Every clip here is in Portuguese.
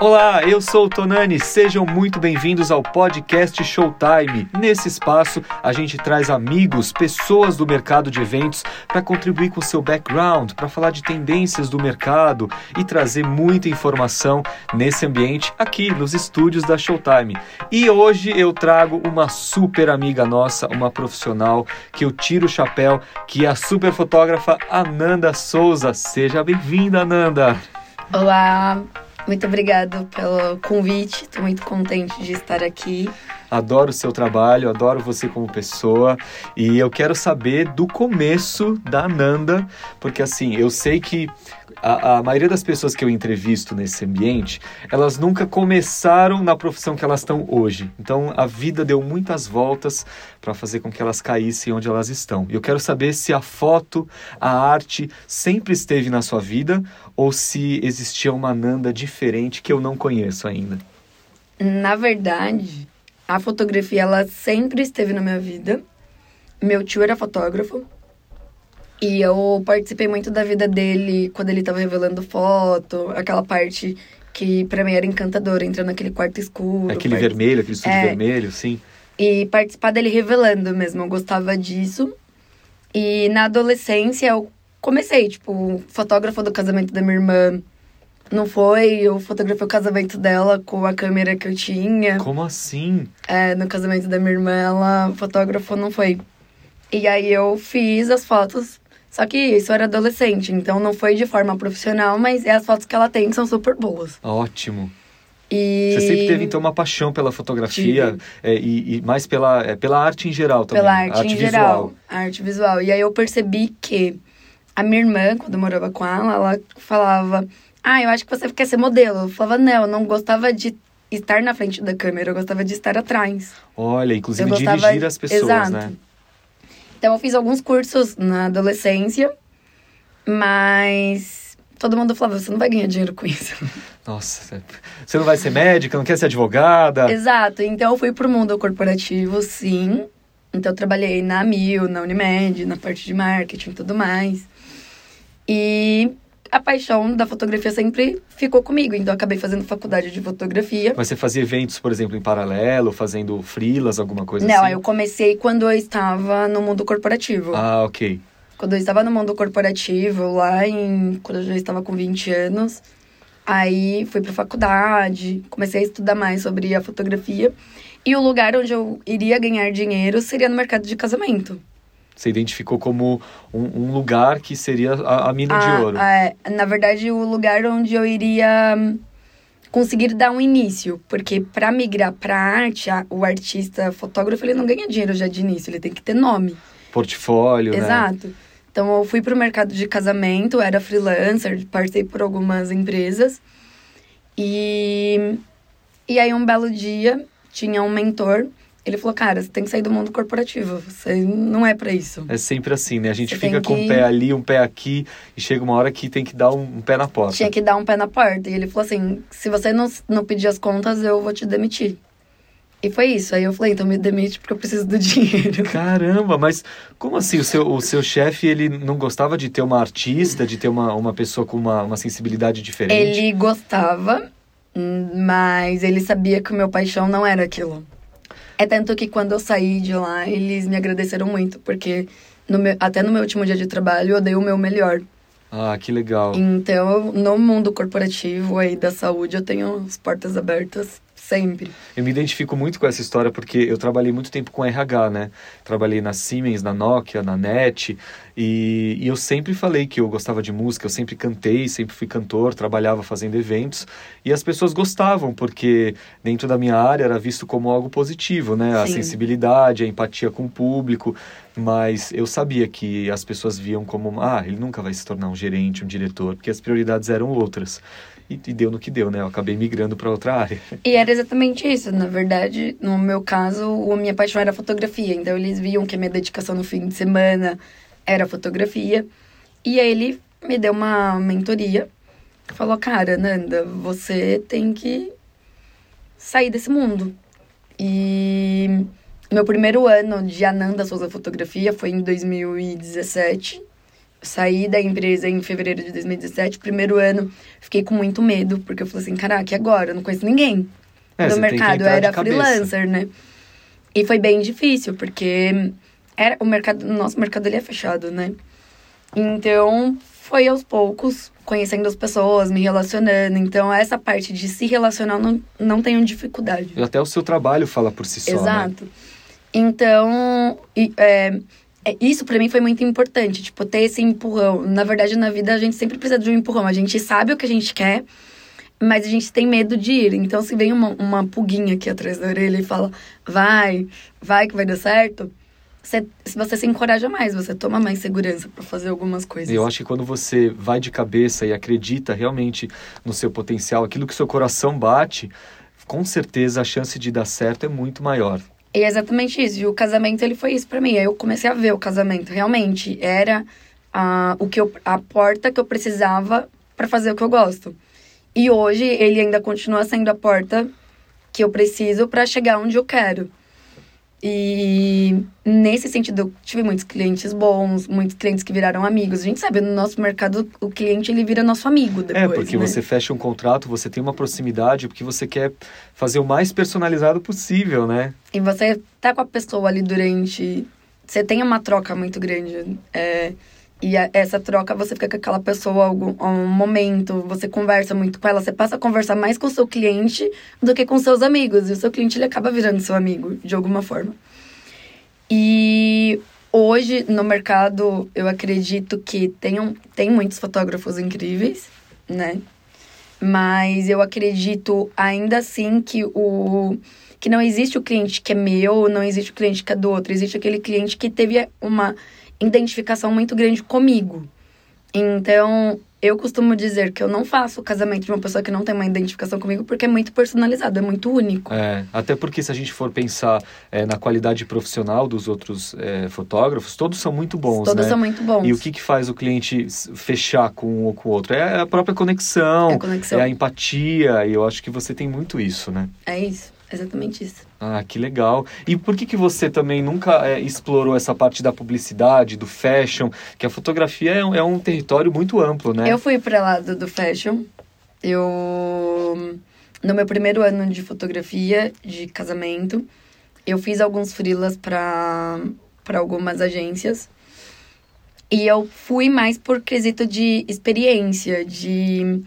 Olá, eu sou o Tonani, sejam muito bem-vindos ao podcast Showtime. Nesse espaço, a gente traz amigos, pessoas do mercado de eventos para contribuir com seu background, para falar de tendências do mercado e trazer muita informação nesse ambiente aqui nos estúdios da Showtime. E hoje eu trago uma super amiga nossa, uma profissional que eu tiro o chapéu, que é a super fotógrafa Ananda Souza. Seja bem-vinda, Ananda. Olá, muito obrigado pelo convite. Estou muito contente de estar aqui. Adoro o seu trabalho, adoro você como pessoa e eu quero saber do começo da Ananda, porque assim, eu sei que a, a, maioria das pessoas que eu entrevisto nesse ambiente, elas nunca começaram na profissão que elas estão hoje. Então a vida deu muitas voltas para fazer com que elas caíssem onde elas estão. E eu quero saber se a foto, a arte sempre esteve na sua vida ou se existia uma Nanda diferente que eu não conheço ainda. Na verdade, a fotografia ela sempre esteve na minha vida. Meu tio era fotógrafo, e eu participei muito da vida dele quando ele tava revelando foto, aquela parte que para mim era encantadora, entrando naquele quarto escuro. Aquele part... vermelho, aquele estúdio é, vermelho, sim. E participar dele revelando mesmo, eu gostava disso. E na adolescência eu comecei, tipo, fotógrafo do casamento da minha irmã. Não foi, eu fotografei o casamento dela com a câmera que eu tinha. Como assim? É, no casamento da minha irmã, ela fotógrafo não foi. E aí eu fiz as fotos só que isso era adolescente, então não foi de forma profissional, mas é as fotos que ela tem são super boas. Ótimo. E... Você sempre teve, então, uma paixão pela fotografia é, e, e, mais pela, é, pela arte em geral também. Pela arte, arte em visual. geral. Arte visual. E aí eu percebi que a minha irmã, quando eu morava com ela, ela falava... Ah, eu acho que você quer ser modelo. Eu falava, não, eu não gostava de estar na frente da câmera, eu gostava de estar atrás. Olha, inclusive gostava... dirigir as pessoas, Exato. né? Então eu fiz alguns cursos na adolescência, mas todo mundo falava, você não vai ganhar dinheiro com isso. Nossa, você não vai ser médica, não quer ser advogada? Exato, então eu fui pro mundo corporativo, sim. Então eu trabalhei na Mil, na Unimed, na parte de marketing e tudo mais. E a paixão da fotografia sempre ficou comigo. Então, acabei fazendo faculdade de fotografia. Mas você fazia eventos, por exemplo, em paralelo, fazendo frilas, alguma coisa Não, assim? Não, eu comecei quando eu estava no mundo corporativo. Ah, ok. Quando eu estava no mundo corporativo, lá em... Quando eu já estava com 20 anos. Aí, fui pra faculdade, comecei a estudar mais sobre a fotografia. E o lugar onde eu iria ganhar dinheiro seria no mercado de casamento você identificou como um, um lugar que seria a, a mina ah, de ouro. É, na verdade, o lugar onde eu iria hum, conseguir dar um início, porque para migrar para arte, a, o artista fotógrafo ele não ganha dinheiro já de início, ele tem que ter nome, portfólio, né? Exato. Né? Então eu fui para o mercado de casamento, era freelancer, passei por algumas empresas e e aí um belo dia tinha um mentor ele falou, cara, você tem que sair do mundo corporativo. Você não é para isso. É sempre assim, né? A gente você fica com que... um pé ali, um pé aqui, e chega uma hora que tem que dar um, um, pé na porta. Tinha que dar um pé na porta. E ele falou assim: se você não, não pedir as contas, eu vou te demitir. E foi isso. Aí eu falei, então me demite porque eu preciso do dinheiro. Caramba, mas como assim? O seu, o seu chefe, ele não gostava de ter uma artista, de ter uma, uma pessoa com uma, uma sensibilidade diferente? Ele gostava, mas ele sabia que o meu paixão não era aquilo. É tanto que quando eu saí de lá, eles me agradeceram muito, porque no meu, até no meu último dia de trabalho eu dei o meu melhor. Ah, que legal. Então, no mundo corporativo aí da saúde, eu tenho as portas abertas Sempre. Eu me identifico muito com essa história porque eu trabalhei muito tempo com RH, né? Trabalhei na Siemens, na Nokia, na NET e, e, eu sempre falei que eu gostava de música, eu sempre cantei, sempre fui cantor, trabalhava fazendo eventos e as pessoas gostavam porque dentro da minha área era visto como algo positivo, né? Sim. A sensibilidade, a empatia com o público, mas eu sabia que as pessoas viam como, ah, ele nunca vai se tornar um gerente, um diretor, porque as prioridades eram outras e, e deu no que deu, né? Eu acabei migrando para outra área. E era exatamente isso. Na verdade, no meu caso, a minha paixão era fotografia. Então, eles viam que a minha dedicação no fim de semana era fotografia. E aí, ele me deu uma mentoria. Falou, cara, Nanda, você tem que sair desse mundo. E meu primeiro ano de Ananda Souza Fotografia foi em 2017. saí da empresa em fevereiro de 2017, primeiro ano, fiquei com muito medo, porque eu falei assim, caraca, e agora? Eu não conheço ninguém É, do mercado, eu era freelancer, né? E foi bem difícil, porque era o mercado, nosso mercado ele é fechado, né? Então, foi aos poucos, conhecendo as pessoas, me relacionando. Então, essa parte de se relacionar, não, não tenho dificuldade. Até o seu trabalho fala por si só, né? Então, e, é, é, isso pra mim foi muito importante, tipo, ter esse empurrão. Na verdade, na vida a gente sempre precisa de um empurrão. A gente sabe o que a gente quer, mas a gente tem medo de ir. Então, se vem uma, uma aqui atrás da orelha e fala, vai, vai que vai dar certo, você, se você se encoraja mais, você toma mais segurança pra fazer algumas coisas. Eu acho que quando você vai de cabeça e acredita realmente no seu potencial, aquilo que seu coração bate, com certeza a chance de dar certo é muito maior. E é exatamente isso. E o casamento, ele foi isso pra mim. Aí eu comecei a ver o casamento. Realmente, era a, o que eu, a porta que eu precisava pra fazer o que eu gosto. E hoje, ele ainda continua sendo a porta que eu preciso pra chegar onde eu quero. E nesse sentido, eu tive muitos clientes bons, muitos clientes que viraram amigos. A gente sabe, no nosso mercado, o cliente, ele vira nosso amigo depois, é, porque né? você fecha um contrato, você tem uma proximidade, porque você quer fazer o mais personalizado possível, né? E você tá com a pessoa ali durante. Você tem uma troca muito grande. É, e essa troca você fica com aquela pessoa algum, um momento, você conversa muito com ela, você passa a conversar mais com o seu cliente do que com seus amigos. E o seu cliente ele acaba virando seu amigo, de alguma forma. E hoje no mercado eu acredito que tem, um, tem muitos fotógrafos incríveis, né? Mas eu acredito ainda assim que o que não existe o cliente que é meu, não existe o cliente que é do outro, existe aquele cliente que teve uma identificação muito grande comigo. Então, eu costumo dizer que eu não faço o casamento de uma pessoa que não tem uma identificação comigo porque é muito personalizado, é muito único. É, até porque se a gente for pensar é, na qualidade profissional dos outros é, fotógrafos, todos são muito bons, Todos né? são muito bons. E o que, que faz o cliente fechar com um ou com o outro? É a própria conexão, É a conexão. é a empatia, e eu acho que você tem muito isso, né? É isso, exatamente isso. Ah, que legal. E por que, que você também nunca é, explorou essa parte da publicidade, do fashion? Que a fotografia é um, é um território muito amplo, né? Eu fui para lá do, fashion. Eu no meu primeiro ano de fotografia de casamento, eu fiz alguns para para algumas agências. E eu fui mais por quesito de experiência, de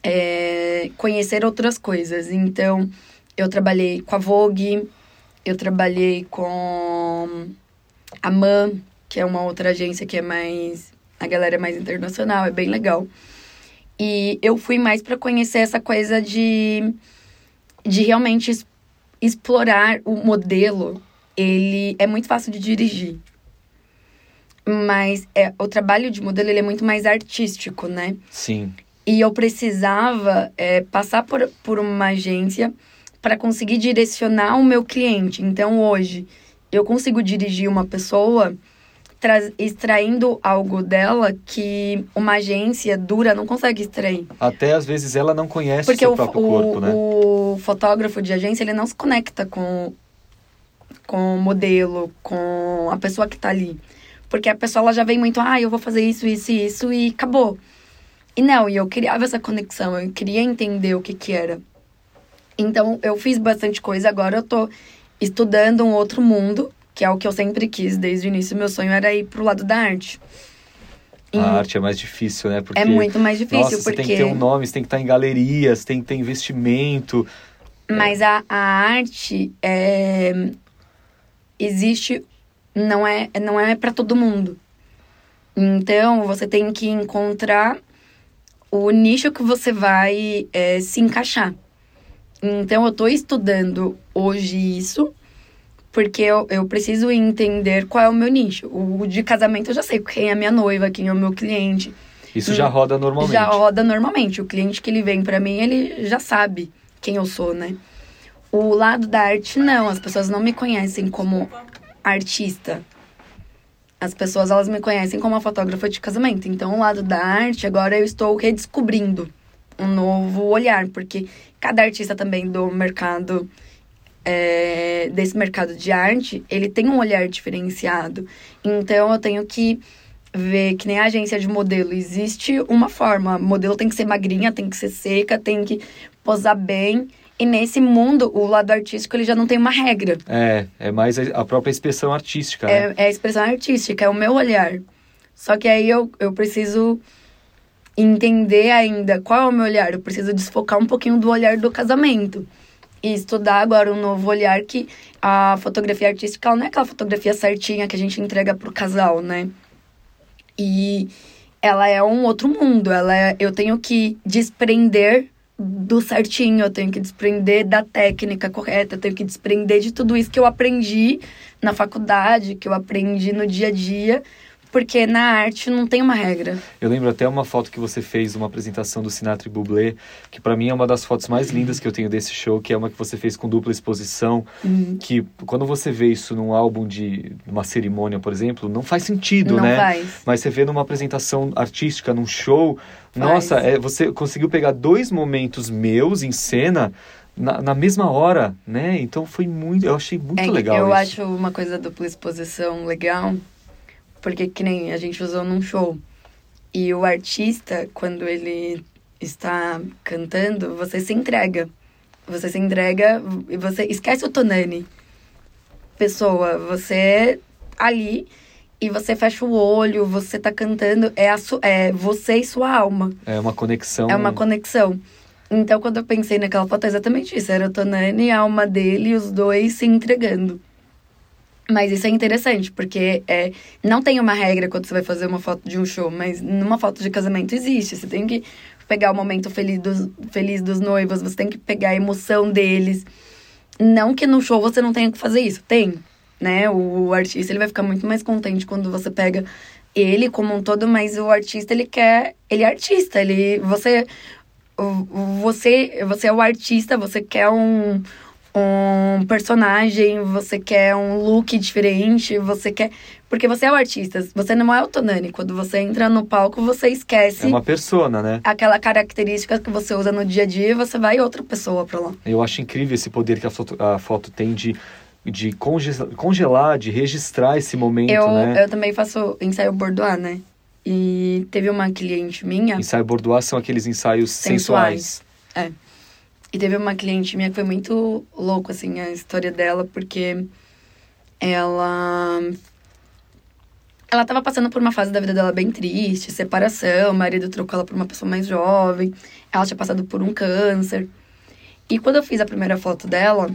é, conhecer outras coisas. Então, eu trabalhei com a Vogue, eu trabalhei com a MAN, que é uma outra agência que é mais. A galera é mais internacional, é bem legal. E eu fui mais para conhecer essa coisa de, de realmente es- explorar o modelo. Ele é muito fácil de dirigir. Mas é, o trabalho de modelo ele é muito mais artístico, né? Sim. E eu precisava é, passar por, por uma agência para conseguir direcionar o meu cliente. Então, hoje, eu consigo dirigir uma pessoa extraindo algo dela que uma agência dura não consegue extrair. Até às vezes ela não conhece Porque o seu o, próprio o, corpo, né? o fotógrafo de agência, ele não se conecta com, com o modelo, com a pessoa que tá ali. Porque a pessoa ela já vem muito, ah, eu vou fazer isso, isso e isso e acabou. E não, e eu criava essa conexão, eu queria entender o que que era. Então, eu fiz bastante coisa, agora eu tô estudando um outro mundo, que é o que eu sempre quis desde o início. Meu sonho era ir pro lado da arte. E A arte é mais difícil, né? Porque, é muito mais difícil, nossa, você porque... tem que ter um nome, você tem que estar em galerias, tem que ter investimento. Mas a, a arte é, existe, não é, não é para todo mundo. Então você tem que encontrar o nicho que você vai é, se encaixar. Então eu tô estudando hoje isso, porque eu, eu preciso entender qual é o meu nicho. O de casamento eu já sei quem é a minha noiva, quem é o meu cliente. Isso já roda normalmente. Já roda normalmente. O cliente que ele vem pra mim, ele já sabe quem eu sou, né? O lado da arte, não. As pessoas não me conhecem como artista. As pessoas, elas me conhecem como uma fotógrafa de casamento. Então, o lado da arte, agora eu estou redescobrindo um novo olhar. Porque cada artista também do mercado, é, desse mercado de arte, ele tem um olhar diferenciado. Então, eu tenho que ver que nem a agência de modelo. Existe uma forma. Modelo tem que ser magrinha, tem que ser seca, tem que posar bem. E nesse mundo, o lado artístico ele já não tem uma regra. É, é mais a própria expressão artística. Né? É, é a expressão artística, é o meu olhar. Só que aí eu, eu preciso entender ainda qual é o meu olhar. Eu preciso desfocar um pouquinho do olhar do casamento. E estudar agora um novo olhar que a fotografia artística não é aquela fotografia certinha que a gente entrega pro casal, né? E ela é um outro mundo. Ela é, eu tenho que desprender do certinho, eu tenho que desprender da técnica correta, eu tenho que desprender de tudo isso que eu aprendi na faculdade, que eu aprendi no dia a dia, porque na arte não tem uma regra. Eu lembro até uma foto que você fez, uma apresentação do Sinatra e Bublé, que para mim é uma das fotos mais lindas que eu tenho desse show, que é uma que você fez com dupla exposição, uhum. que quando você vê isso num álbum de uma cerimônia, por exemplo, não faz sentido, não né? Faz. Mas você vê numa apresentação artística, num show, faz. nossa, é, você conseguiu pegar dois momentos meus em cena na, na, mesma hora, né? Então foi muito, eu achei muito é, legal. Eu isso. acho uma coisa dupla exposição legal, porque que nem a gente usou num show. E o artista, quando ele está cantando, você se entrega. Você se entrega e você esquece o Tonani. Pessoa, você é ali e você fecha o olho, você tá cantando, é, a é você e sua alma. É uma conexão. É uma conexão. Então, quando eu pensei naquela foto, é exatamente isso. Era o Tonani a alma dele, os dois se entregando. Mas isso é interessante, porque é, não tem uma regra quando você vai fazer uma foto de um show, mas numa foto de casamento existe. Você tem que pegar o momento feliz dos, feliz dos noivos, você tem que pegar a emoção deles. Não que no show você não tenha que fazer isso, tem. Né? O, o artista ele vai ficar muito mais contente quando você pega ele como um todo, mas o artista ele quer. Ele é artista, ele. Você. Você, você é o artista, você quer um, um personagem, você quer um look diferente, você quer. Porque você é o artista, você não é o Tonani. Quando você entra no palco, você esquece. É uma persona, né? Aquela característica que você usa no dia a dia e você vai outra pessoa pra lá. Eu acho incrível esse poder que a foto, a foto tem de, de congelar, de registrar esse momento, eu, né? Eu também faço ensaio bordoar, né? E teve uma cliente minha. Ensaio bordoar são aqueles ensaios sensuais. sensuais. É. E teve uma cliente minha que foi muito louco, assim, a história dela, porque ela. Ela tava passando por uma fase da vida dela bem triste, separação, o marido trocou ela por uma pessoa mais jovem, ela tinha passado por um câncer. E quando eu fiz a primeira foto dela,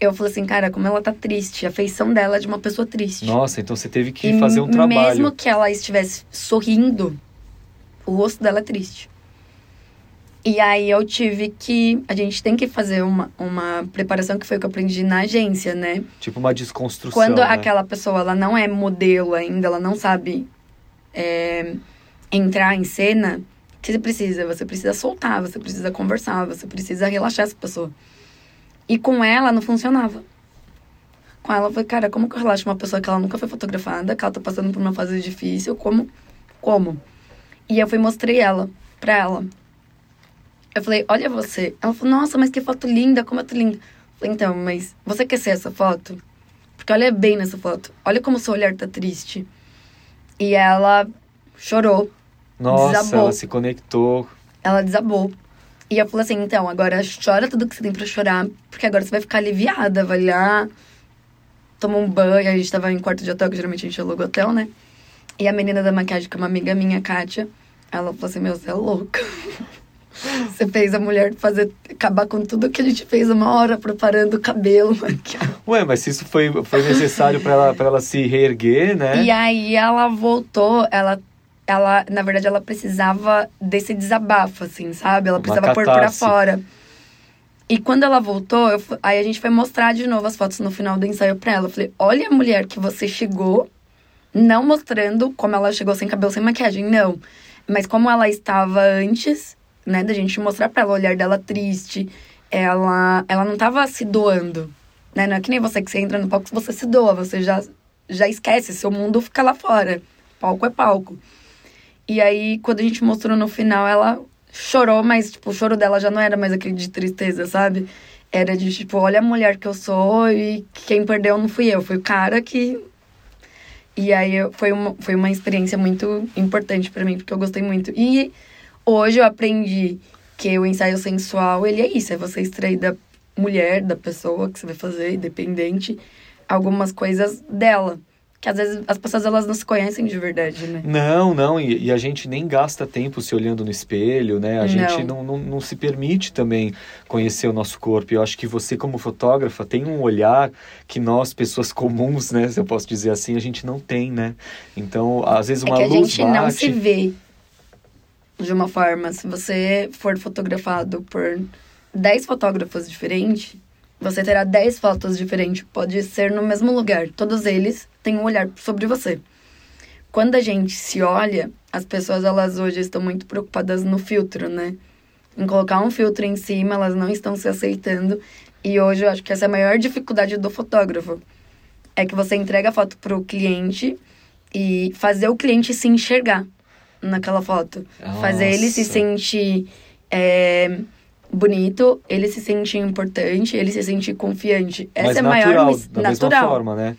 eu falei assim, cara, como ela tá triste, a feição dela é de uma pessoa triste. Nossa, então você teve que e fazer um trabalho. Mesmo que ela estivesse sorrindo, o rosto dela é triste. E aí eu tive que. A gente tem que fazer uma, uma preparação que foi o que eu aprendi na agência, né? Tipo uma desconstrução. Quando né? aquela pessoa ela não é modelo ainda, ela não sabe é, entrar em cena, o que você precisa? Você precisa soltar, você precisa conversar, você precisa relaxar essa pessoa. E com ela não funcionava. Com ela foi, cara, como que eu relaxo uma pessoa que ela nunca foi fotografada, que ela tá passando por uma fase difícil, como? Como? E eu fui mostrei ela pra ela. Eu falei, olha você. Ela falou, nossa, mas que foto linda, como é linda. Eu falei, então, mas você quer ser essa foto? Porque olha bem nessa foto. Olha como seu olhar tá triste. E ela chorou. Nossa, desabou. ela se conectou. Ela desabou. E eu falei assim, então, agora chora tudo que você tem pra chorar, porque agora você vai ficar aliviada, vai lá, toma um banho. A gente tava em quarto de hotel, que geralmente a gente aluga hotel, né? E a menina da maquiagem, que é uma amiga minha, Kátia, ela falou assim, meu, você é louca. Você fez a mulher fazer acabar com tudo que a gente fez uma hora preparando o cabelo, maquiagem. Ué, mas se isso foi, foi necessário para ela, pra ela se reerguer, né? E aí ela voltou, ela ela, na verdade, ela precisava desse desabafo, assim, sabe? Ela precisava pôr pra fora. E quando ela voltou, eu, aí a gente foi mostrar de novo as fotos no final do ensaio pra ela. Eu falei, olha a mulher que você chegou, não mostrando como ela chegou sem cabelo, sem maquiagem, não. Mas como ela estava antes né? Da gente mostrar pra ela o olhar dela triste. Ela, ela não tava se doando, né? Não é que nem você que você entra no palco, você se doa, você já, já esquece, seu mundo fica lá fora. Palco é palco. E aí, quando a gente mostrou no final, ela chorou, mas, tipo, o choro dela já não era mais aquele de tristeza, sabe? Era de, tipo, olha a mulher que eu sou e quem perdeu não fui eu, foi o cara que E aí foi, uma, foi uma experiência muito importante para mim, porque eu gostei muito. E hoje eu aprendi que o ensaio sensual, ele é isso, é você extrair da mulher, da pessoa que você vai fazer, independente, algumas coisas dela. Que às vezes as pessoas elas não se conhecem de verdade, né? Não, não, e, e a gente nem gasta tempo se olhando no espelho, né? A Não. gente não, não, não se permite também conhecer o nosso corpo. Eu acho que você, como fotógrafa, tem um olhar que nós, pessoas comuns, né? Se eu posso dizer assim, a gente não tem, né? Então, às vezes É uma que a luz gente bate... não se vê de uma forma. Se você for fotografado por 10 fotógrafos diferentes, você terá 10 fotos diferentes. Pode ser no mesmo lugar. Todos eles têm um olhar sobre você. Quando a gente se olha, as pessoas elas hoje estão muito preocupadas no filtro, né? Em colocar um filtro em cima, elas não estão se aceitando. E hoje eu acho que essa é a maior dificuldade do fotógrafo. É que você entrega a foto pro cliente e fazer o cliente se enxergar naquela foto. Fazer ele se Nossa. sentir é, bonito, ele se sentir importante, ele se sentir confiante. Essa Mas é a maior da natural. mesma forma, né?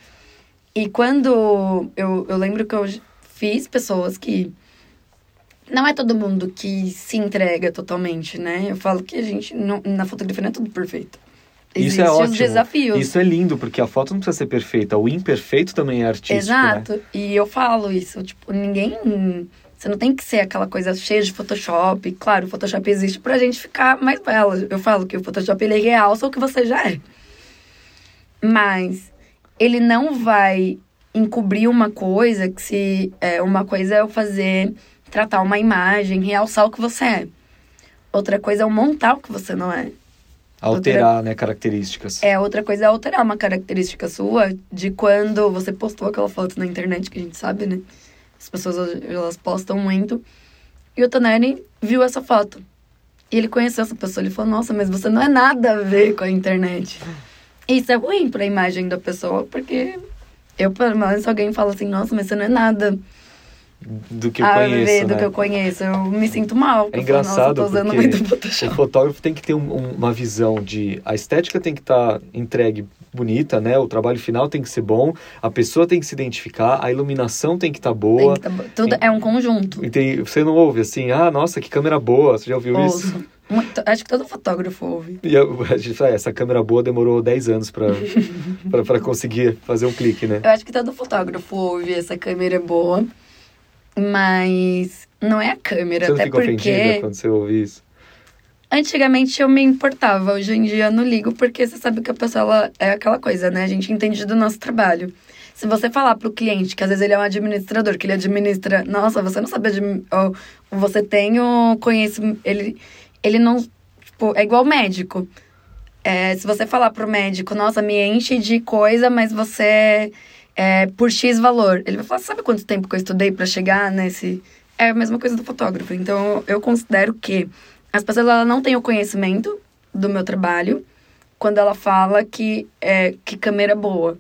E quando eu, eu lembro que eu fiz pessoas que. Não é todo mundo que se entrega totalmente, né? Eu falo que a gente, não, na fotografia, não é tudo perfeito. Isso é ótimo. os desafios. Isso é lindo, porque a foto não precisa ser perfeita. O imperfeito também é artístico, né? Exato. E eu falo isso, tipo, ninguém. Você não tem que ser aquela coisa cheia de Photoshop. Claro, o Photoshop existe pra gente ficar mais bela. Eu falo que o Photoshop ele realça o que você já é. Mas ele não vai encobrir uma coisa que se. É, uma coisa é eu fazer. tratar uma imagem, realçar o que você é. Outra coisa é eu montar o que você não é. Alterar, né, características. É, outra coisa é alterar uma característica sua de quando você postou aquela foto na internet, que a gente sabe, né? As pessoas, elas postam muito. E o Toneri viu essa foto. E ele conheceu essa pessoa. Ele falou, nossa, mas você não é nada a ver com a internet. E isso é ruim pra imagem da pessoa, porque... Eu, pelo menos, alguém fala assim, nossa, mas você não é nada Do que eu a conheço, ver do né? que eu conheço. Eu me sinto mal. É falo, engraçado nossa, eu tô usando porque muito o fotógrafo tem que ter um- um- uma visão de a estética tem que estar entregue bonita, né? O trabalho final tem que ser bom, a pessoa tem que se identificar, a iluminação tem que estar Tem boa. que tá bom. Tudo é um conjunto. E tem- você não ouve assim, ah, nossa, que câmera boa, você já ouviu isso? Ouço. Muito- acho que todo fotógrafo ouve. E a, a gente fala, "É, essa câmera boa demorou 10 anos pra conseguir fazer um clique, né? Eu acho que todo fotógrafo ouve essa câmera é boa, mas não é a câmera, Você não até fica ofendida porque quando você ouve isso? Antigamente eu me importava, hoje em dia eu não ligo, porque você sabe que a pessoa é aquela coisa, né? A gente entende do nosso trabalho. Se você falar pro cliente que às vezes ele é um administrador, que ele administra, nossa, você não sabe ou você tem o conhecimento, ele ele não, tipo, é igual médico. É, se você falar pro médico, nossa, me enche de coisa, mas você é por X valor. Ele vai falar, sabe quanto tempo que eu estudei para chegar nesse. É a mesma coisa do fotógrafo. Então, eu considero que as pessoas elas não têm o conhecimento do meu trabalho quando ela fala que, é, que câmera é boa.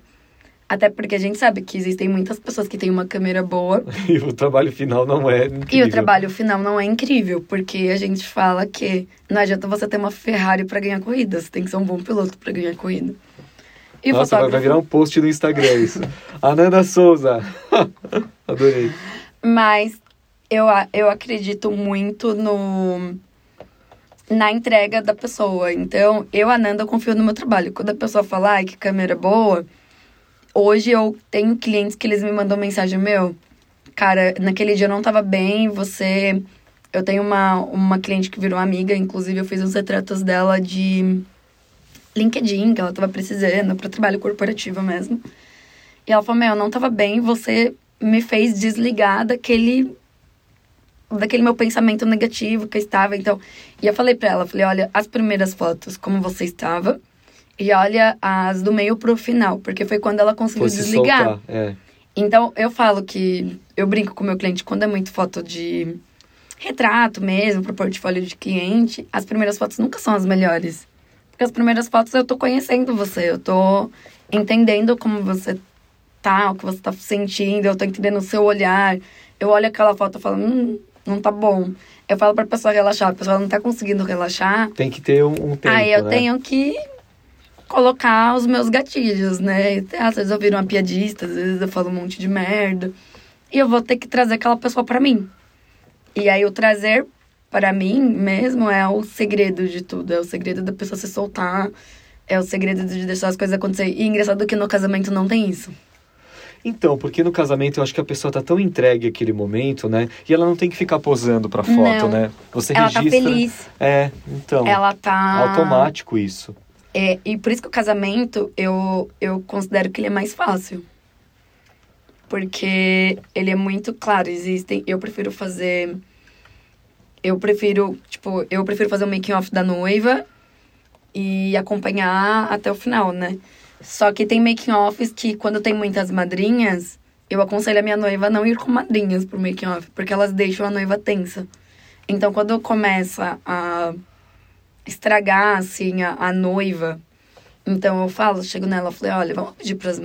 Até porque a gente sabe que existem muitas pessoas que têm uma câmera boa E o trabalho final não é incrível. e o trabalho final não é incrível, porque a gente fala que não adianta você ter uma Ferrari para ganhar corrida, você tem que ser um bom piloto para ganhar corrida. E Nossa, vai, vai fotógrafo- virar um post no Instagram isso. Ananda Souza. Adorei. Mas eu, eu acredito muito no na entrega da pessoa. Então, eu, Ananda, eu confio no meu trabalho. Quando a pessoa fala, ai, que câmera boa, hoje eu tenho clientes que eles me mandam mensagem, meu, cara, naquele dia eu não tava bem, você... Eu tenho uma, uma cliente que virou amiga, inclusive eu fiz uns retratos dela de LinkedIn, que ela tava precisando, para trabalho corporativo mesmo. E ela falou, meu, eu não tava bem, você me fez desligar daquele daquele meu pensamento negativo que eu estava, então, e eu falei pra ela, falei, olha, as primeiras fotos como você estava e olha as do meio pro final, porque foi quando ela conseguiu Fosse desligar. soltar. É. Então, eu falo que eu brinco com o meu cliente quando é muito foto de retrato mesmo, pro portfólio de cliente, as primeiras fotos nunca são as melhores. Porque as primeiras fotos eu tô conhecendo você, eu tô entendendo como você tá, o que você tá sentindo, eu tô entendendo o seu olhar. Eu olho aquela foto e falo, hum, não tá bom. Eu falo pra pessoa relaxar, a pessoa não tá conseguindo relaxar. Tem que ter um, um tempo, aí eu né? tenho que colocar os meus gatilhos, né? Às vezes eu viro uma piadista, às vezes eu falo um monte de merda. E eu vou ter que trazer aquela pessoa para mim. E aí o trazer para mim mesmo é o segredo de tudo, é o segredo da pessoa se soltar, é o segredo de deixar as coisas acontecer. E engraçado que no casamento não tem isso. Então, porque no casamento eu acho que a pessoa tá tão entregue àquele momento, né? E ela não tem que ficar posando pra foto, Não. né? Você ela tá registra. feliz, É, então. ela tá. Automático isso. É, e por isso que o casamento eu, eu considero que ele é mais fácil. Porque ele é muito claro, existem. Eu prefiro fazer. Eu prefiro, tipo, eu prefiro fazer o making off da noiva e acompanhar até o final, né? Só que tem making offs que quando tem muitas madrinhas, eu aconselho a minha noiva a não ir com madrinhas pro making off, porque elas deixam a noiva tensa. Então quando começa a estragar assim a, a noiva. Então eu falo, chego nela, falei, olha, vamos pedir pras,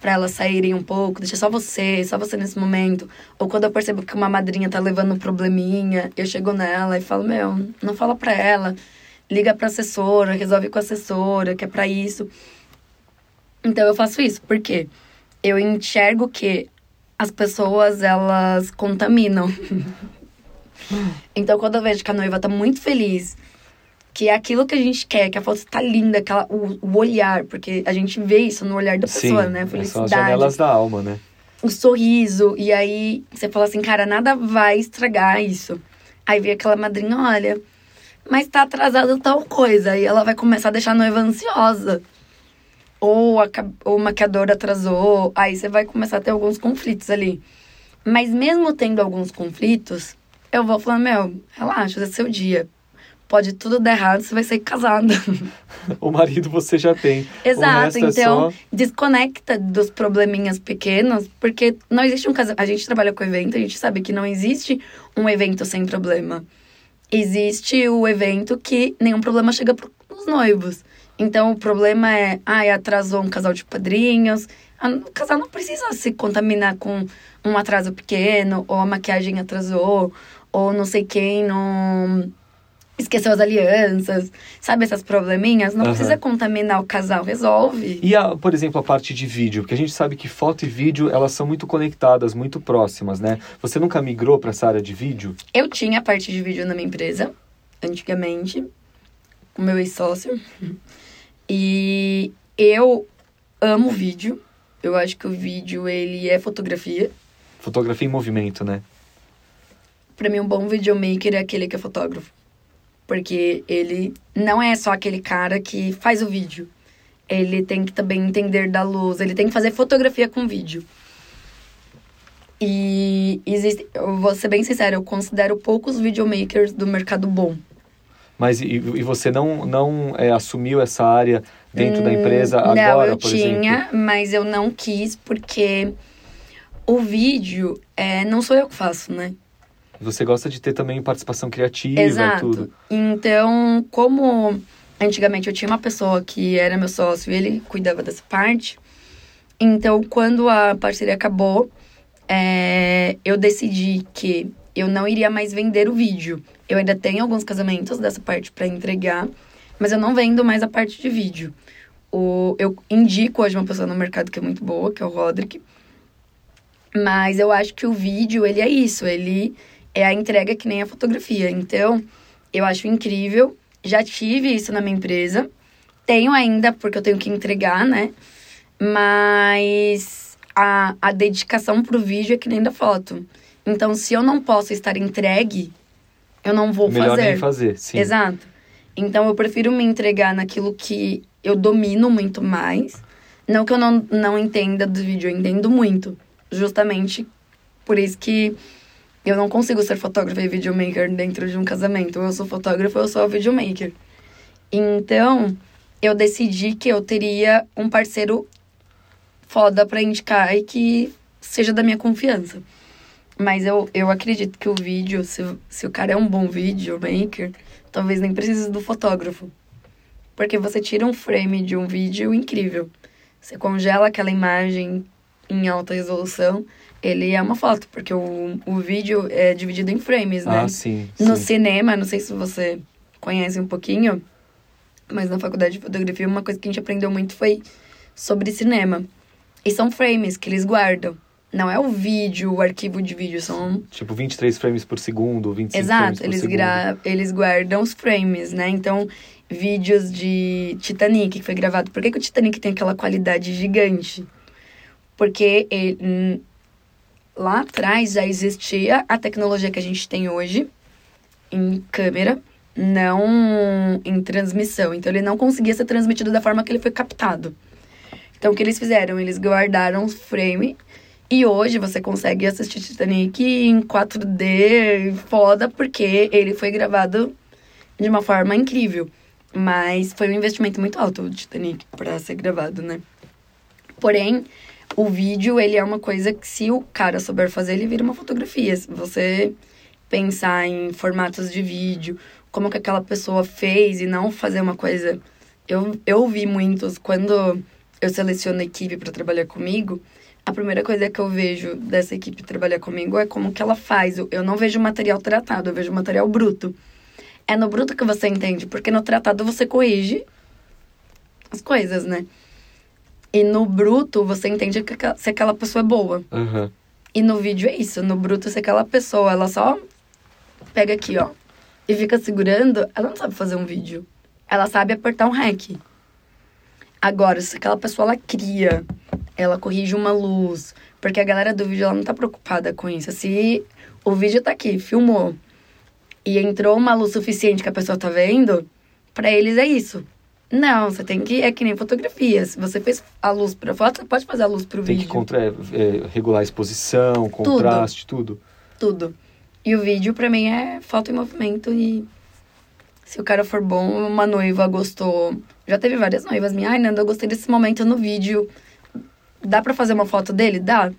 pra elas saírem um pouco, deixa só você, só você nesse momento. Ou quando eu percebo que uma madrinha tá levando um probleminha, eu chego nela e falo, meu, não fala pra ela, liga pra assessora, resolve com a assessora, que é pra isso. Então eu faço isso, porque eu enxergo que as pessoas, elas contaminam. então quando eu vejo que a noiva tá muito feliz, que é aquilo que a gente quer, que a foto tá linda, o, o olhar, porque a gente vê isso no olhar da pessoa, né? A são as felicidade, janelas da alma, né? o sorriso. E aí você fala assim, cara, nada vai estragar isso. Aí vem aquela madrinha, olha, mas tá atrasado tal coisa. E ela vai começar a deixar a noiva ansiosa. Ou, a, ou o maquiador atrasou. Aí você vai começar a ter alguns conflitos ali. Mas mesmo tendo alguns conflitos, eu vou falando, meu, relaxa, esse é seu dia. Pode tudo dar errado, você vai sair casada. O marido você já tem. Exato, resto então é só... desconecta dos probleminhas pequenos, porque não existe um casamento. A gente trabalha com evento, a gente sabe que não existe um evento sem problema. Existe o evento que nenhum problema chega pros noivos. Então o problema é, ai, atrasou um casal de padrinhos. O casal não precisa se contaminar com um atraso pequeno, ou a maquiagem atrasou, ou não sei quem não esqueceu as alianças, sabe essas probleminhas? Não Aham. precisa contaminar o casal, resolve. E, a, por exemplo, a parte de vídeo, porque a gente sabe que foto e vídeo, elas são muito conectadas, muito próximas, né? Você nunca migrou para essa área de vídeo? Eu tinha a parte de vídeo na minha empresa, antigamente, com meu ex-sócio. E eu amo vídeo. Eu acho que o vídeo, ele é fotografia. Fotografia em movimento, né? Pra mim, um bom videomaker é aquele que é fotógrafo. Porque ele não é só aquele cara que faz o vídeo. Ele tem que também entender da luz, ele tem que fazer fotografia com vídeo. E existe, eu vou ser bem sincera, eu considero poucos videomakers do mercado bom. Mas e, e você não, não é, assumiu essa área dentro da Hum, empresa não, agora, eu por tinha, exemplo? mas eu não quis porque o vídeo é, não sou eu que faço, né? Você gosta de ter também participação criativa e Exato. tudo. Então, como antigamente eu tinha uma pessoa que era meu sócio e ele cuidava dessa parte, então quando a parceria acabou, é, eu decidi que eu não iria mais vender o vídeo. Eu ainda tenho alguns casamentos dessa parte para entregar, mas eu não vendo mais a parte de vídeo. O, eu indico hoje uma pessoa no mercado que é muito boa, que é o Roderick. Mas eu acho que o vídeo, ele é isso, ele é a entrega que nem a fotografia. Então, eu acho incrível. Já tive isso na minha empresa. Tenho ainda, porque eu tenho que entregar, né? Mas a, a dedicação pro vídeo é que nem da foto. Então, se eu não posso estar entregue, eu não vou Melhor fazer. nem fazer, sim. Exato. Então eu prefiro me entregar naquilo que eu domino muito mais. Não que eu não, não entenda do vídeo, eu entendo muito. Justamente por isso que eu não consigo ser fotógrafa e videomaker dentro de um casamento. Eu sou fotógrafa eu sou videomaker. Então, eu decidi que eu teria um parceiro foda pra indicar e que seja da minha confiança. Mas eu, eu acredito que o vídeo, se, se o cara é um bom videomaker, talvez nem precise do fotógrafo. Porque você tira um frame de um vídeo incrível. Você congela aquela imagem em alta resolução, ele é uma foto, porque o, o vídeo é dividido em frames, né? Ah, sim, No sim. cinema, não sei se você conhece um pouquinho, Mas na faculdade de fotografia, uma coisa que a gente aprendeu muito foi sobre cinema. E são frames que eles guardam. Não é o vídeo, o arquivo de vídeo, são... Tipo, 23 frames por segundo, 25 Exato, frames por eles, segundo. gra... eles guardam os frames, né? Então, vídeos de Titanic, que foi gravado. Por que, que o Titanic tem aquela qualidade gigante? Porque ele, hum, lá atrás já existia a tecnologia que a gente tem hoje em câmera, não em transmissão. Então, ele não conseguia ser transmitido da forma que ele foi captado. Então, o que eles fizeram? Eles guardaram os frames e hoje você consegue assistir Titanic em 4D, foda, porque ele foi gravado de uma forma incrível. Mas foi um investimento muito alto o Titanic para ser gravado, né? Porém, o vídeo, ele é uma coisa que se o cara souber fazer, ele vira uma fotografia. Se você pensar em formatos de vídeo, como que aquela pessoa fez e não fazer uma coisa... Eu, eu vi muitos, quando eu seleciono a equipe para trabalhar comigo, a primeira coisa que eu vejo dessa equipe trabalhar comigo é como que ela faz. Eu não vejo material tratado, eu vejo material bruto. É no bruto que você entende, porque no tratado você corrige as coisas, né? E no bruto você entende que, se aquela pessoa é boa. Aham. E no vídeo é isso, no bruto se aquela pessoa, ela só pega aqui, ó, e fica segurando, ela não sabe fazer um vídeo. Ela sabe apertar um REC. Agora, se aquela pessoa ela cria, ela corrige uma luz, porque a galera do vídeo ela não tá preocupada com isso. Se o vídeo tá aqui, filmou, e entrou uma luz suficiente que a pessoa tá vendo, pra eles é isso. Não, você tem que. É que nem fotografia. Se você fez a luz pra foto, você pode fazer a luz pro Tem vídeo. que contra, é, regular a exposição, contraste, tudo. Tudo. E o vídeo, pra mim, é foto em movimento e. Se o cara for bom, uma noiva gostou. Já teve várias noivas minhas. Ai, Nanda, eu gostei desse momento no vídeo. Dá pra fazer uma foto dele? Dá.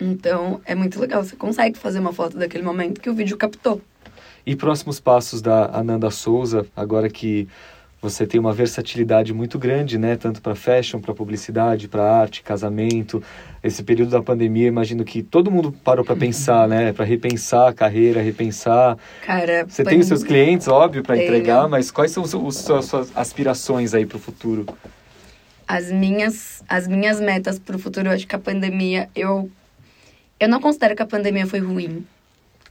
Então, é muito legal. Você consegue fazer uma foto daquele momento que o vídeo captou. E próximos passos da Ananda Souza, agora que você tem uma versatilidade muito grande, né? Tanto para fashion, para publicidade, para arte, casamento. Esse período da pandemia, imagino que todo mundo parou para pensar, né? Para repensar a carreira, repensar. Cara, Você tem os seus clientes, óbvio, para entregar, mas quais são os, os- as suas aspirações aí para o futuro? As minhas, as minhas metas pro futuro, eu acho que a pandemia, eu. Eu não considero que a pandemia foi ruim.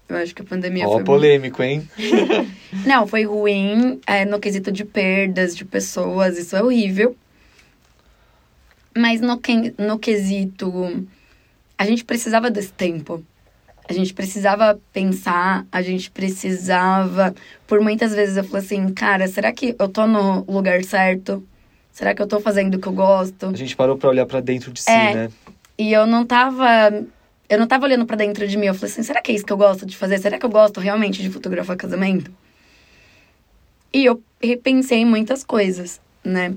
Eu acho que a pandemia Ó, foi polêmico, hein? Não, foi ruim é, no quesito de perdas de pessoas, isso é horrível. Mas no, que, no quesito. A gente precisava desse tempo. A gente precisava pensar, a gente precisava. Por muitas vezes eu falei assim, cara, será que eu tô no lugar certo? Será que eu tô fazendo o que eu gosto? A gente parou para olhar para dentro de si, É. né? E eu não tava. Eu não tava olhando pra dentro de mim. Eu falei assim: será que é isso que eu gosto de fazer? Será que eu gosto realmente de fotografar casamento? E eu repensei em muitas coisas, né?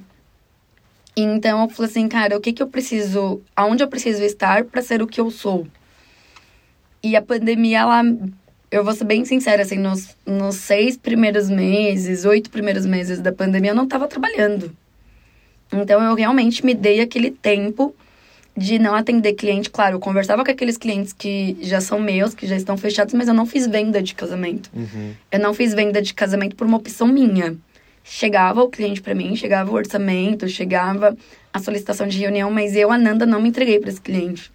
Então eu falei assim, cara, o que que eu preciso. Aonde eu preciso estar pra ser o que eu sou? E a pandemia, ela. Eu vou ser bem sincera, assim, nos, nos seis primeiros meses, oito primeiros meses da pandemia, eu não tava trabalhando. Então eu realmente me dei aquele tempo de não atender cliente. Claro, eu conversava com aqueles clientes que já são meus, que já estão fechados, mas eu não fiz venda de casamento. Uhum. Eu não fiz venda de casamento por uma opção minha. Chegava o cliente para mim, chegava o orçamento, chegava a solicitação de reunião, mas eu, Ananda, não me entreguei para esse cliente.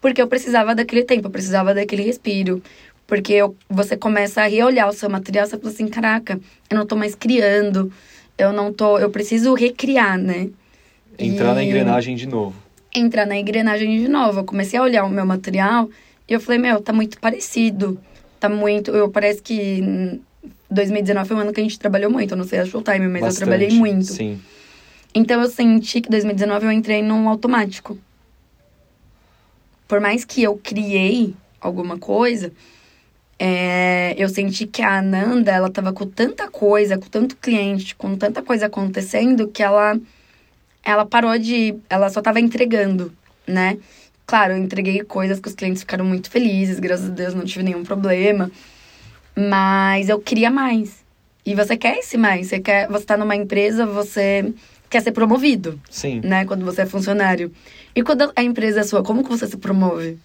Porque eu precisava daquele tempo, eu precisava daquele respiro. Porque eu, você começa a reolhar o seu material, você fala assim, caraca, eu não tô mais criando, eu não tô, eu preciso recriar, né? Entrar na E- engrenagem de novo. entrar na engrenagem de novo. Eu comecei a olhar o meu material e eu falei, meu, tá muito parecido. Tá muito. Eu parece que hum, 2019 foi um ano que a gente trabalhou muito. Eu não sei a Showtime, mas eu Bastante, trabalhei muito. Sim. Então eu senti que 2019 eu entrei num automático. Por mais que eu criei alguma coisa, é, eu senti que a Ananda, ela tava com tanta coisa, com tanto cliente, com tanta coisa acontecendo, que ela, ela parou de... Ela só tava entregando, né? Claro, eu entreguei coisas que os clientes ficaram muito felizes, graças a Deus não tive nenhum problema. Mas eu queria mais. E você quer esse mais. Você quer, você tá numa empresa, você quer ser promovido, Sim. né? Quando você é funcionário. E quando a empresa é sua, como que você se promove?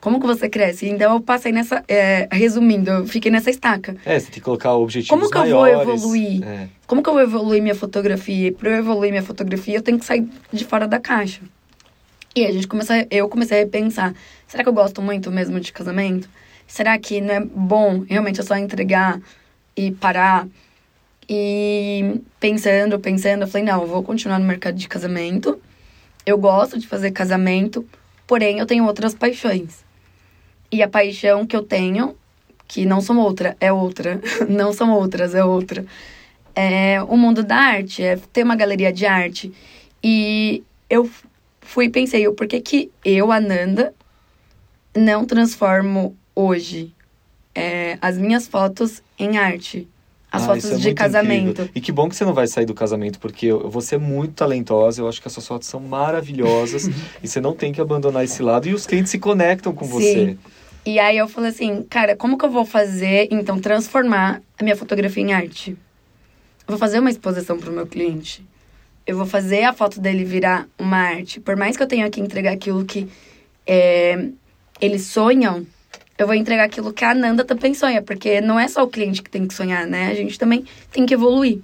Como que você cresce? Então eu passei nessa. É, resumindo, eu fiquei nessa estaca. É, você tem que colocar objetivos Como que maiores. eu vou evoluir? É. Como que eu vou evoluir minha fotografia? E pra eu evoluir minha fotografia, eu tenho que sair de fora da caixa. E a gente começa, eu comecei a repensar: será que eu gosto muito mesmo de casamento? Será que não é bom realmente só entregar e parar? E pensando, pensando, eu falei: não, eu vou continuar no mercado de casamento. Eu gosto de fazer casamento, porém eu tenho outras paixões. E a paixão que eu tenho, que não são outra, é outra. não são outras, é outra. É o mundo da arte, é ter uma galeria de arte. E eu fui e pensei, por que que eu, Ananda, não transformo hoje é, as minhas fotos em arte? As Ah, fotos é de casamento. incrível. E que bom que você não vai sair do casamento, porque você é muito talentosa, eu acho que as suas fotos são maravilhosas e você não tem que abandonar esse lado e os clientes se conectam com você. E aí eu falei assim, cara, como que eu vou fazer, então, transformar a minha fotografia em arte? Eu vou fazer uma exposição pro meu cliente. Eu vou fazer a foto dele virar uma arte. Por mais que eu tenha que entregar aquilo que é, eles sonham, eu vou entregar aquilo que a Ananda também sonha. Porque não é só o cliente que tem que sonhar, né? A gente também tem que evoluir.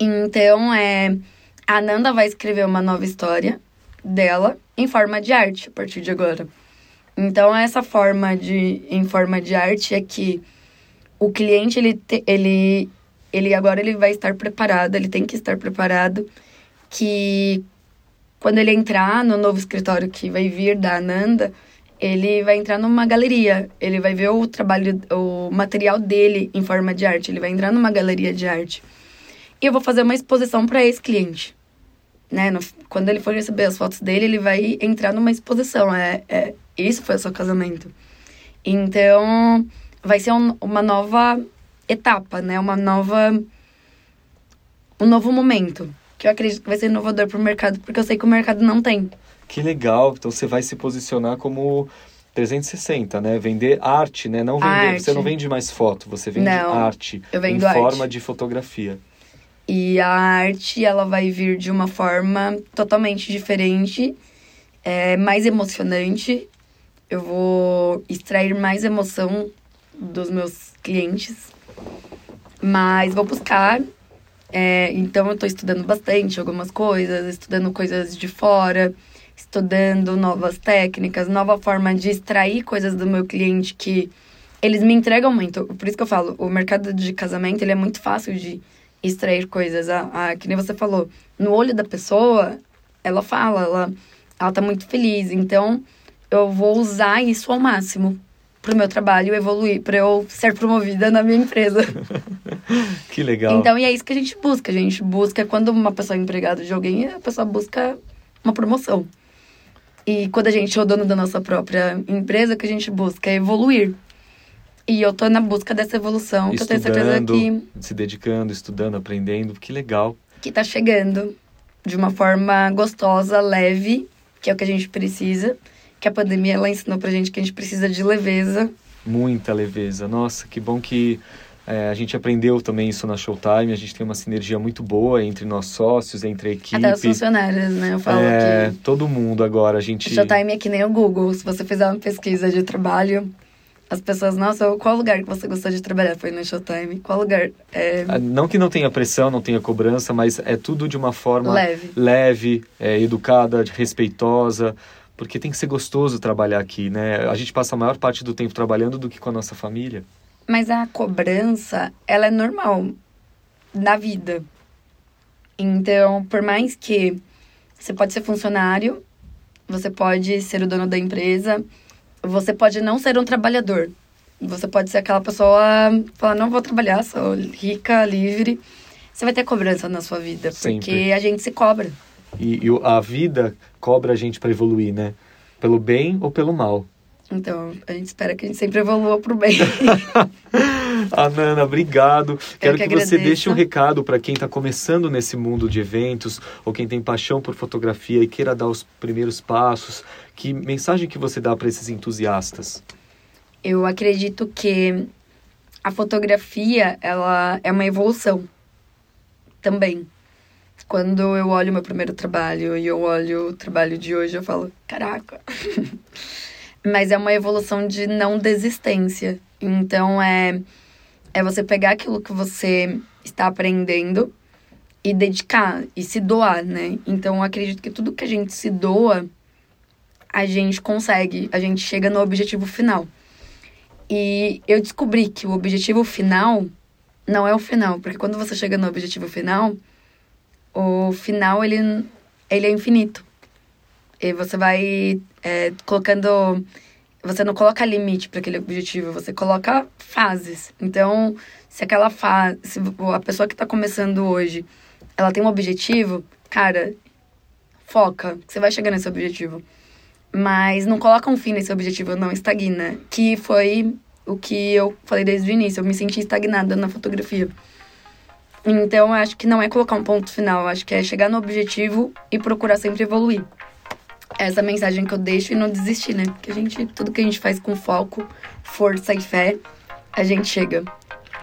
Então, é, a Ananda vai escrever uma nova história dela em forma de arte a partir de agora. Então, essa forma de em forma de arte é que o cliente ele te- ele ele agora ele vai estar preparado, ele tem que estar preparado que quando ele entrar no novo escritório que vai vir da Ananda, ele vai entrar numa galeria, ele vai ver o trabalho, o material dele em forma de arte, ele vai entrar numa galeria de arte. E eu vou fazer uma exposição para esse cliente. Né? No- quando ele for receber as fotos dele, ele vai entrar numa exposição. É, é, isso foi o seu casamento. Então, vai ser um- uma nova etapa, né? Uma nova... Um novo momento. Que eu acredito que vai ser inovador pro mercado, porque eu sei que o mercado não tem. Que legal, então você vai se posicionar como 360, né? Vender arte, né? Não vender, Arte. você não vende mais foto, você vende Não, arte eu vendo em arte. forma de fotografia. E a arte, ela vai vir de uma forma totalmente diferente, é, mais emocionante. Eu vou extrair mais emoção dos meus clientes. Mas vou buscar. é, então, eu tô estudando bastante algumas coisas, estudando coisas de fora, estudando novas técnicas, nova forma de extrair coisas do meu cliente que eles me entregam muito. Por isso que eu falo, o mercado de casamento, ele é muito fácil de extrair coisas. A, a- que nem você falou, no olho da pessoa, ela fala, ela, ela tá muito feliz. Então, eu vou usar isso ao máximo pro meu trabalho evoluir, para eu ser promovida na minha empresa. Que legal. Então, e é isso que a gente busca. A gente busca, quando uma pessoa é empregada de alguém, a pessoa busca uma promoção. E quando a gente é o dono da nossa própria empresa, o que a gente busca é evoluir. E eu tô na busca dessa evolução, que eu tenho certeza Estudando, que, se dedicando, estudando, aprendendo. Que legal. que tá chegando de uma forma gostosa, leve, que é o que a gente precisa. Que a pandemia ela ensinou pra gente que a gente precisa de leveza. Muita leveza. Nossa, que bom que é, a gente aprendeu também isso na Showtime. A gente tem uma sinergia muito boa entre nós sócios, entre a equipe. Até os funcionários, né? Eu falo É, que todo mundo agora, a gente... o Showtime é que nem o Google. Se você fizer uma pesquisa de trabalho, as pessoas, nossa, qual lugar que você gostou de trabalhar? Foi no Showtime. Qual lugar? É Ah, Não que não tenha pressão, não tenha cobrança, mas é tudo de uma forma leve. leve, é, educada, respeitosa, porque tem que ser gostoso trabalhar aqui, né? A gente passa a maior parte do tempo trabalhando do que com a nossa família. Mas a cobrança, ela é normal na vida. Então, por mais que você pode ser funcionário, você pode ser o dono da empresa, você pode não ser um trabalhador. Você pode ser aquela pessoa falar, não vou trabalhar, sou rica, livre. Você vai ter cobrança na sua vida, Sempre. porque a gente se cobra. E, e o- a vida cobra a gente para evoluir, né? Pelo bem ou pelo mal. Então, a gente espera que a gente sempre evolua pro bem. Anana, obrigado. Quero que, que você deixe um recado para quem está começando nesse mundo de eventos ou quem tem paixão por fotografia e queira dar os primeiros passos. Que mensagem que você dá para esses entusiastas? Eu acredito que a fotografia, ela é uma evolução também. Quando eu olho meu primeiro trabalho e eu olho o trabalho de hoje, eu falo, caraca. mas é uma evolução de não desistência. Então é é você pegar aquilo que você está aprendendo e dedicar e se doar, né? Então eu acredito que tudo que a gente se doa, a gente consegue, a gente chega no objetivo final. E eu descobri que o objetivo final não é o final, porque quando você chega no objetivo final, o final ele, ele é infinito. E você vai é, colocando. Você não coloca limite para aquele objetivo, você coloca fases. Então, se aquela fase. Se a pessoa que está começando hoje ela tem um objetivo, cara, foca, você vai chegar nesse objetivo. Mas não coloca um fim nesse objetivo, não estagna. Que foi o que eu falei desde o início. Eu me senti estagnada na fotografia. Então, acho que não é colocar um ponto final. Acho que é chegar no objetivo e procurar sempre evoluir. Essa mensagem que eu deixo e não desistir, né? Porque a gente, tudo que a gente faz com foco, força e fé, a gente chega.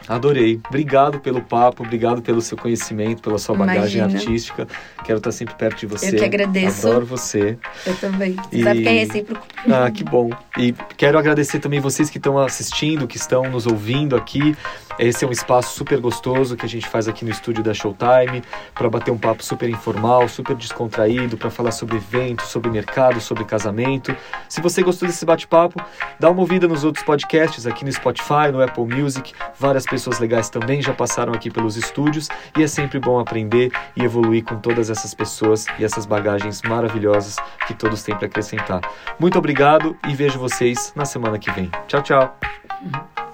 Adorei. Obrigado pelo papo, obrigado pelo seu conhecimento, pela sua bagagem Imagina. artística. Quero estar sempre perto de você. Eu que agradeço. Adoro você. Eu também. Você E- sabe que é recíproco. Ah, que bom. E quero agradecer também vocês que estão assistindo, que estão nos ouvindo aqui. Esse é um espaço super gostoso que a gente faz aqui no estúdio da Showtime para bater um papo super informal, super descontraído, para falar sobre eventos, sobre mercado, sobre casamento. Se você gostou desse bate-papo, dá uma ouvida nos outros podcasts aqui no Spotify, no Apple Music. Várias pessoas legais também já passaram aqui pelos estúdios e é sempre bom aprender e evoluir com todas essas pessoas e essas bagagens maravilhosas que todos têm para acrescentar. Muito obrigado e vejo vocês na semana que vem. Tchau, tchau.